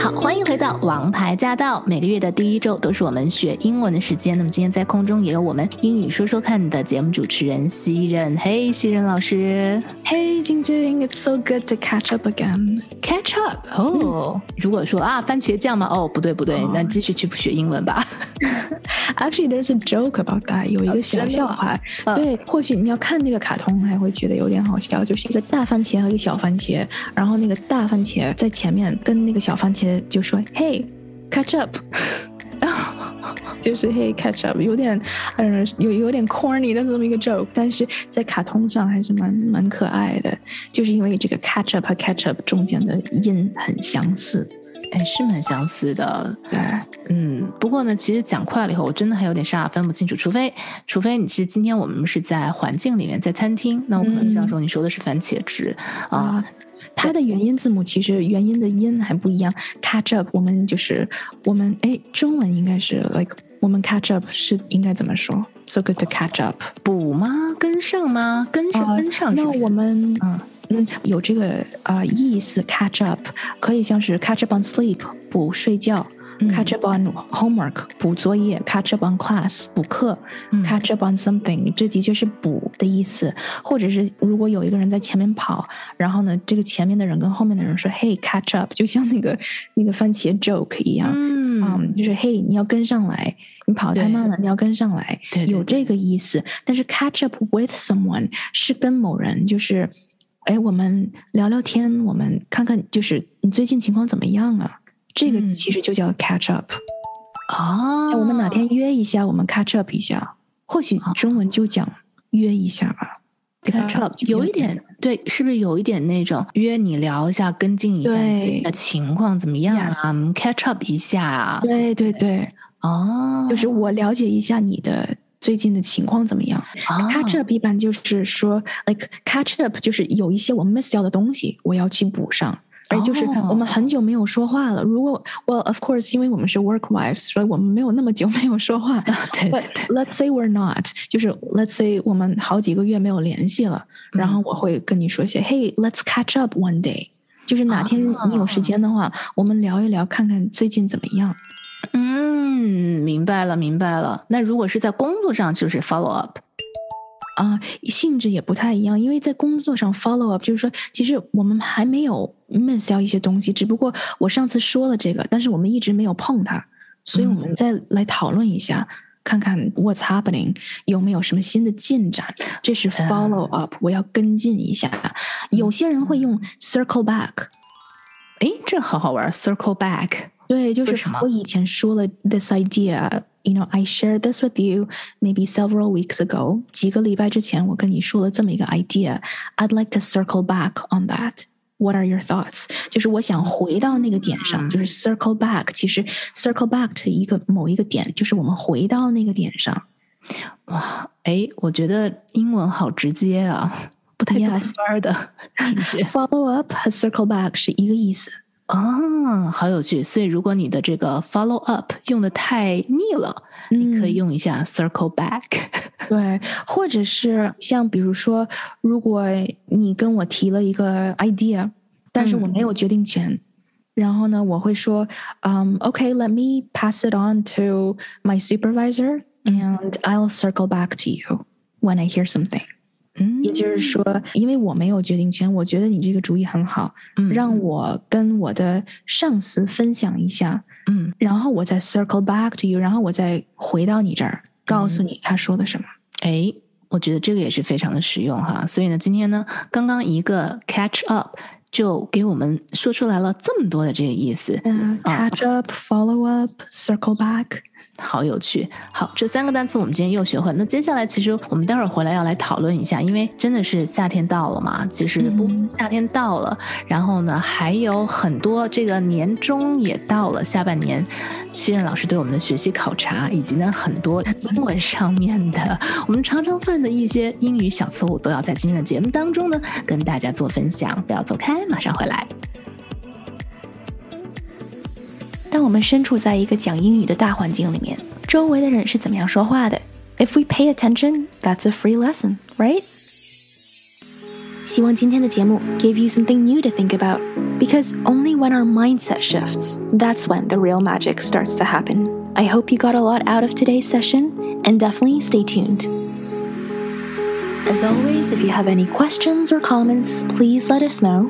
好，欢迎回到王牌驾到。每个月的第一周都是我们学英文的时间。那么今天在空中也有我们英语说说看的节目主持人西任。嘿，西任老师。Hey, Jingjing, it's so good to catch up again. Catch up 哦，如果说啊，番茄酱吗？哦，不对不对，那继续去学英文吧。Actually, there's a joke about that. 有一个小笑话，对，或许你要看那个卡通还会觉得有点好笑，就是一个大番茄和一个小番茄，然后那个大番茄在前面跟那个小番茄就说：“Hey, catch up。”就是 Hey catch up，有点呃有有点 corny 的这么一个 joke，但是在卡通上还是蛮蛮可爱的，就是因为这个 catch up 和 catch up 中间的音很相似。哎，是蛮相似的。对，嗯，不过呢，其实讲快了以后，我真的还有点傻，分不清楚。除非，除非你其实今天我们是在环境里面，在餐厅，那我可能这样说，你说的是番茄汁啊。它的元音字母其实元音的音还不一样。Catch up，我们就是我们哎，中文应该是 like 我们 catch up 是应该怎么说？So good to catch up，补吗？跟上吗？跟上，跟上。那我们嗯。嗯，有这个啊、呃、意思，catch up 可以像是 catch up on sleep 补睡觉、嗯、，catch up on homework 补作业，catch up on class 补课、嗯、，catch up on something 这的确是补的意思。或者是如果有一个人在前面跑，然后呢，这个前面的人跟后面的人说，Hey catch up，就像那个那个番茄 joke 一样，嗯，嗯就是 Hey 你要跟上来，你跑太慢了，你要跟上来，有这个意思。但是 catch up with someone 是跟某人就是。哎，我们聊聊天，我们看看，就是你最近情况怎么样啊？这个其实就叫 catch up。哦，我们哪天约一下，我们 catch up 一下。或许中文就讲约一下吧。catch up 有一点对，是不是有一点那种约你聊一下，跟进一下你的情况怎么样啊？catch up 一下啊？对对对，哦，就是我了解一下你的。最近的情况怎么样、哦、？Catch up 一般就是说，like catch up 就是有一些我 miss 掉的东西，我要去补上。而就是我们很久没有说话了。如果 well of course，因为我们是 work wives，所以我们没有那么久没有说话。对对 Let's say we're not，就是 Let's say 我们好几个月没有联系了，嗯、然后我会跟你说一些、嗯、，Hey，let's catch up one day。就是哪天你有时间的话，哦、我们聊一聊，看看最近怎么样。嗯，明白了，明白了。那如果是在工作上，就是 follow up 啊、呃，性质也不太一样。因为在工作上 follow up 就是说，其实我们还没有 miss 掉一些东西，只不过我上次说了这个，但是我们一直没有碰它，所以我们再来讨论一下，嗯、看看 what's happening 有没有什么新的进展。这是 follow up，、嗯、我要跟进一下。有些人会用 circle back，哎，这好好玩，circle back。对，就是我以前说了 this idea。You know, I shared this with you maybe several weeks ago. 几个礼拜之前，我跟你说了这么一个 idea. I'd like to circle back on that. What are your thoughts? 就是我想回到那个点上，就是 circle back。其实 circle back 的一个某一个点，就是我们回到那个点上。哇，哎，我觉得英文好直接啊，不太懂班的。 Follow up 和 circle back 是一个意思。 哦，好有趣！所以如果你的这个 follow up 用的太腻了，嗯、你可以用一下 circle back。对，或者是像比如说，如果你跟我提了一个 idea，但是我没有决定权，嗯、然后呢，我会说，嗯、um,，OK，let、okay, me pass it on to my supervisor、嗯、and I'll circle back to you when I hear something。 嗯，也就是说，因为我没有决定权，我觉得你这个主意很好，嗯、让我跟我的上司分享一下，嗯，然后我再 circle back to you，然后我再回到你这儿，告诉你他说的什么。哎、嗯，我觉得这个也是非常的实用哈。所以呢，今天呢，刚刚一个 catch up 就给我们说出来了这么多的这个意思。嗯、uh,，catch up，follow up，circle back。好有趣，好，这三个单词我们今天又学会。那接下来，其实我们待会儿回来要来讨论一下，因为真的是夏天到了嘛。其实不，夏天到了，然后呢，还有很多这个年终也到了，下半年，西任老师对我们的学习考察，以及呢很多英文上面的我们常常犯的一些英语小错误，都要在今天的节目当中呢跟大家做分享。不要走开，马上回来。我们身处在一个讲英语的大环境里面，周围的人是怎么样说话的。If we pay attention, that's a free lesson, right? 希望今天的节目 gave you something new to think about, because only when our mindset shifts, that's when the real magic starts to happen. I hope you got a lot out of today's session, and definitely stay tuned. As always, if you have any questions or comments, please let us know.